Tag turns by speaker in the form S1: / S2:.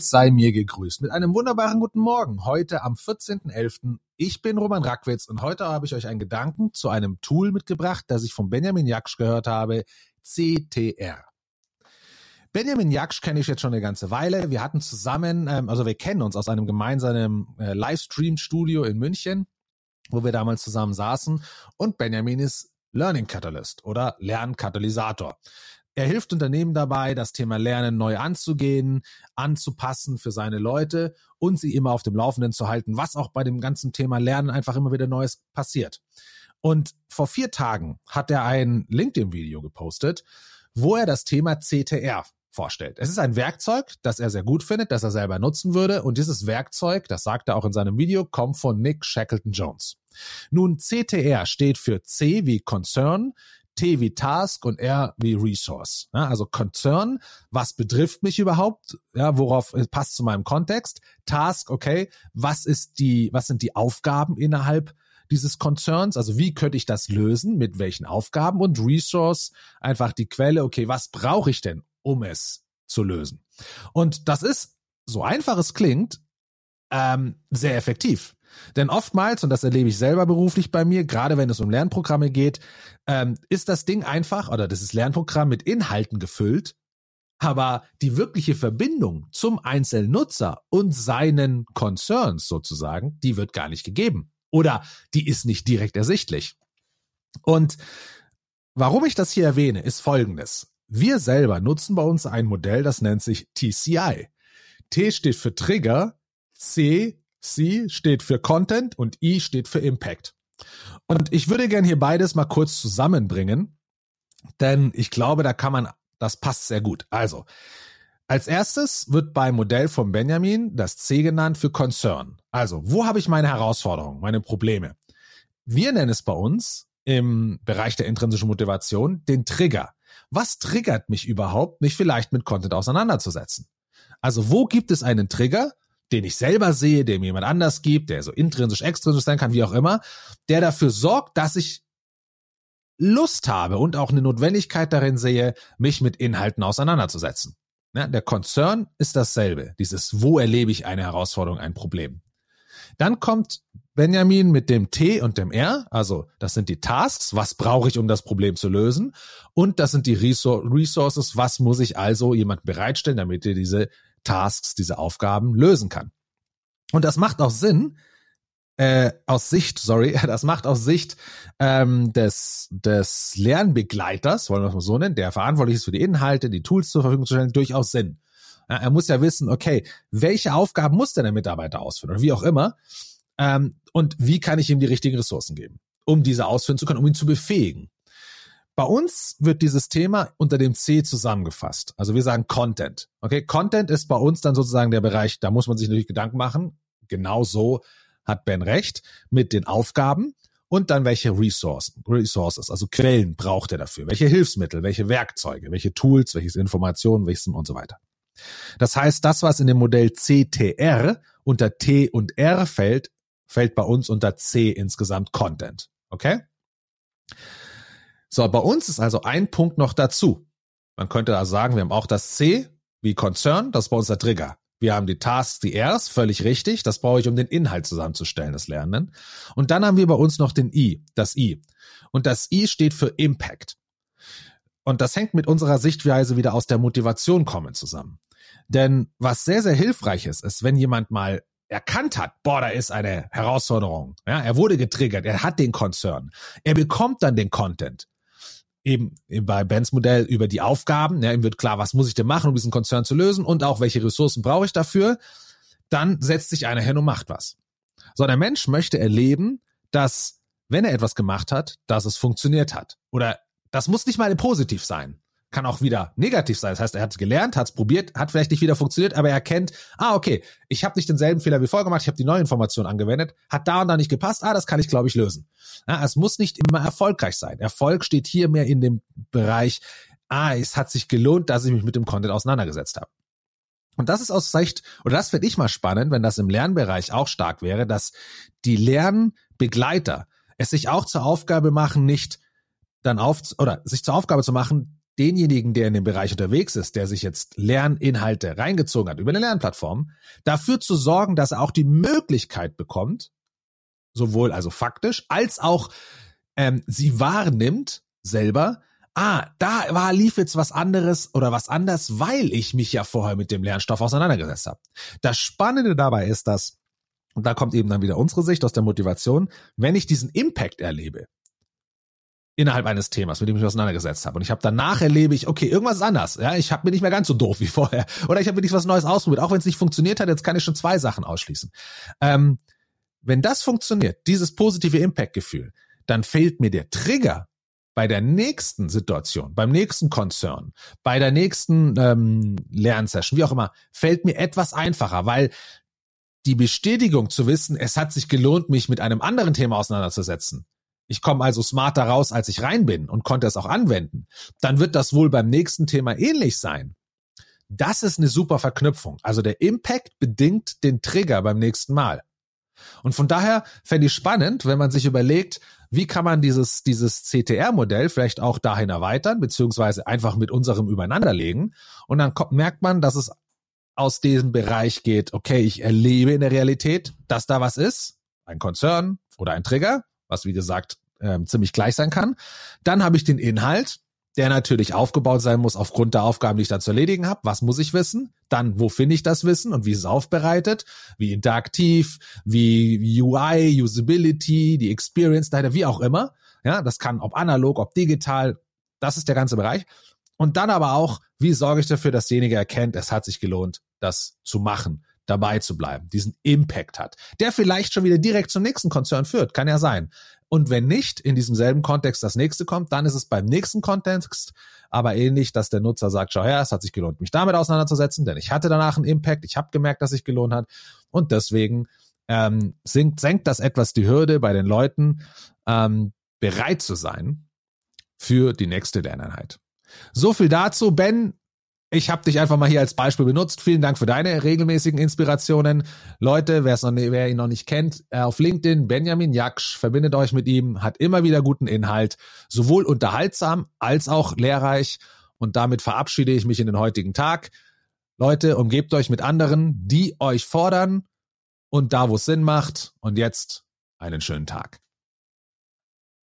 S1: Welt sei mir gegrüßt mit einem wunderbaren guten Morgen. Heute am 14.11. Ich bin Roman Rackwitz und heute habe ich euch einen Gedanken zu einem Tool mitgebracht, das ich von Benjamin Jaksch gehört habe, CTR. Benjamin Jaksch kenne ich jetzt schon eine ganze Weile. Wir hatten zusammen, ähm, also wir kennen uns aus einem gemeinsamen äh, Livestream-Studio in München, wo wir damals zusammen saßen. Und Benjamin ist Learning Catalyst oder Lernkatalysator. Er hilft Unternehmen dabei, das Thema Lernen neu anzugehen, anzupassen für seine Leute und sie immer auf dem Laufenden zu halten, was auch bei dem ganzen Thema Lernen einfach immer wieder Neues passiert. Und vor vier Tagen hat er ein LinkedIn-Video gepostet, wo er das Thema CTR vorstellt. Es ist ein Werkzeug, das er sehr gut findet, das er selber nutzen würde. Und dieses Werkzeug, das sagt er auch in seinem Video, kommt von Nick Shackleton Jones. Nun, CTR steht für C wie Concern, T wie Task und R wie Resource. Ja, also Concern, was betrifft mich überhaupt? Ja, worauf passt zu meinem Kontext? Task, okay, was ist die, was sind die Aufgaben innerhalb dieses Concerns? Also wie könnte ich das lösen? Mit welchen Aufgaben? Und Resource, einfach die Quelle, okay, was brauche ich denn, um es zu lösen? Und das ist, so einfach es klingt, ähm, sehr effektiv. Denn oftmals, und das erlebe ich selber beruflich bei mir, gerade wenn es um Lernprogramme geht, ähm, ist das Ding einfach oder das ist Lernprogramm mit Inhalten gefüllt, aber die wirkliche Verbindung zum einzelnen Nutzer und seinen Concerns sozusagen, die wird gar nicht gegeben. Oder die ist nicht direkt ersichtlich. Und warum ich das hier erwähne, ist folgendes. Wir selber nutzen bei uns ein Modell, das nennt sich TCI. T steht für Trigger, C C steht für Content und I steht für Impact. Und ich würde gern hier beides mal kurz zusammenbringen, denn ich glaube, da kann man, das passt sehr gut. Also, als erstes wird beim Modell von Benjamin das C genannt für Concern. Also, wo habe ich meine Herausforderungen, meine Probleme? Wir nennen es bei uns im Bereich der intrinsischen Motivation den Trigger. Was triggert mich überhaupt, mich vielleicht mit Content auseinanderzusetzen? Also, wo gibt es einen Trigger, den ich selber sehe, der mir jemand anders gibt, der so intrinsisch, extrinsisch sein kann, wie auch immer, der dafür sorgt, dass ich Lust habe und auch eine Notwendigkeit darin sehe, mich mit Inhalten auseinanderzusetzen. Ja, der Concern ist dasselbe. Dieses, wo erlebe ich eine Herausforderung, ein Problem. Dann kommt Benjamin mit dem T und dem R, also das sind die Tasks, was brauche ich, um das Problem zu lösen, und das sind die Resources, was muss ich also jemand bereitstellen, damit er diese Tasks, diese Aufgaben lösen kann. Und das macht auch Sinn, äh, aus Sicht, sorry, das macht aus Sicht ähm, des, des Lernbegleiters, wollen wir es mal so nennen, der verantwortlich ist für die Inhalte, die Tools zur Verfügung zu stellen, durchaus Sinn. Ja, er muss ja wissen, okay, welche Aufgaben muss denn der Mitarbeiter ausführen oder wie auch immer ähm, und wie kann ich ihm die richtigen Ressourcen geben, um diese ausführen zu können, um ihn zu befähigen. Bei uns wird dieses Thema unter dem C zusammengefasst. Also wir sagen Content. Okay, Content ist bei uns dann sozusagen der Bereich, da muss man sich natürlich Gedanken machen. Genau so hat Ben recht mit den Aufgaben und dann welche Ressourcen, Resources, also Quellen braucht er dafür, welche Hilfsmittel, welche Werkzeuge, welche Tools, welche Informationen, Wissen und so weiter. Das heißt, das, was in dem Modell CTR unter T und R fällt, fällt bei uns unter C insgesamt Content. Okay? So, bei uns ist also ein Punkt noch dazu. Man könnte also sagen, wir haben auch das C wie Concern, das ist bei uns der Trigger. Wir haben die Tasks, die Rs, völlig richtig. Das brauche ich, um den Inhalt zusammenzustellen, das Lernen. Und dann haben wir bei uns noch den I, das I. Und das I steht für Impact. Und das hängt mit unserer Sichtweise wieder aus der Motivation kommen zusammen. Denn was sehr, sehr hilfreich ist, ist, wenn jemand mal erkannt hat, boah, da ist eine Herausforderung. Ja, er wurde getriggert, er hat den Concern. Er bekommt dann den Content eben bei Bens Modell über die Aufgaben. Ja, ihm wird klar, was muss ich denn machen, um diesen Konzern zu lösen und auch welche Ressourcen brauche ich dafür. Dann setzt sich einer hin und macht was. So, der Mensch möchte erleben, dass, wenn er etwas gemacht hat, dass es funktioniert hat. Oder das muss nicht mal positiv sein kann auch wieder negativ sein. Das heißt, er hat es gelernt, hat es probiert, hat vielleicht nicht wieder funktioniert, aber er erkennt, ah, okay, ich habe nicht denselben Fehler wie vorher gemacht, ich habe die neue Information angewendet, hat da und da nicht gepasst, ah, das kann ich, glaube ich, lösen. Ja, es muss nicht immer erfolgreich sein. Erfolg steht hier mehr in dem Bereich, ah, es hat sich gelohnt, dass ich mich mit dem Content auseinandergesetzt habe. Und das ist aus Sicht, oder das finde ich mal spannend, wenn das im Lernbereich auch stark wäre, dass die Lernbegleiter es sich auch zur Aufgabe machen, nicht dann auf, oder sich zur Aufgabe zu machen, denjenigen, der in dem Bereich unterwegs ist, der sich jetzt Lerninhalte reingezogen hat über eine Lernplattform, dafür zu sorgen, dass er auch die Möglichkeit bekommt, sowohl also faktisch als auch ähm, sie wahrnimmt selber, ah, da war lief jetzt was anderes oder was anders, weil ich mich ja vorher mit dem Lernstoff auseinandergesetzt habe. Das Spannende dabei ist, dass und da kommt eben dann wieder unsere Sicht aus der Motivation, wenn ich diesen Impact erlebe, innerhalb eines Themas, mit dem ich mich auseinandergesetzt habe. Und ich habe danach erlebe ich, okay, irgendwas ist anders. Ja, ich habe mir nicht mehr ganz so doof wie vorher. Oder ich habe wirklich was Neues ausprobiert. Auch wenn es nicht funktioniert hat, jetzt kann ich schon zwei Sachen ausschließen. Ähm, wenn das funktioniert, dieses positive Impact-Gefühl, dann fehlt mir der Trigger bei der nächsten Situation, beim nächsten Konzern, bei der nächsten ähm, Lernsession, wie auch immer, fällt mir etwas einfacher, weil die Bestätigung zu wissen, es hat sich gelohnt, mich mit einem anderen Thema auseinanderzusetzen. Ich komme also smarter raus, als ich rein bin und konnte es auch anwenden. Dann wird das wohl beim nächsten Thema ähnlich sein. Das ist eine super Verknüpfung. Also der Impact bedingt den Trigger beim nächsten Mal. Und von daher fände ich spannend, wenn man sich überlegt, wie kann man dieses, dieses CTR-Modell vielleicht auch dahin erweitern, beziehungsweise einfach mit unserem übereinanderlegen. Und dann kommt, merkt man, dass es aus diesem Bereich geht, okay, ich erlebe in der Realität, dass da was ist, ein Konzern oder ein Trigger, was wie gesagt äh, ziemlich gleich sein kann. Dann habe ich den Inhalt, der natürlich aufgebaut sein muss aufgrund der Aufgaben, die ich da zu erledigen habe. Was muss ich wissen? Dann, wo finde ich das Wissen und wie ist es aufbereitet? Wie interaktiv, wie UI, Usability, die Experience wie auch immer. Ja, das kann ob analog, ob digital. Das ist der ganze Bereich. Und dann aber auch, wie sorge ich dafür, dass derjenige erkennt, es hat sich gelohnt, das zu machen, dabei zu bleiben, diesen Impact hat, der vielleicht schon wieder direkt zum nächsten Konzern führt, kann ja sein. Und wenn nicht in diesem selben Kontext das nächste kommt, dann ist es beim nächsten Kontext aber ähnlich, dass der Nutzer sagt, schau her, es hat sich gelohnt, mich damit auseinanderzusetzen, denn ich hatte danach einen Impact, ich habe gemerkt, dass sich gelohnt hat und deswegen ähm, senkt, senkt das etwas die Hürde bei den Leuten, ähm, bereit zu sein für die nächste Lerneinheit. So viel dazu. Ben, ich habe dich einfach mal hier als Beispiel benutzt. Vielen Dank für deine regelmäßigen Inspirationen. Leute, wer, noch, wer ihn noch nicht kennt, äh, auf LinkedIn, Benjamin Jaksch, verbindet euch mit ihm, hat immer wieder guten Inhalt, sowohl unterhaltsam als auch lehrreich. Und damit verabschiede ich mich in den heutigen Tag. Leute, umgebt euch mit anderen, die euch fordern und da, wo es Sinn macht. Und jetzt einen schönen Tag.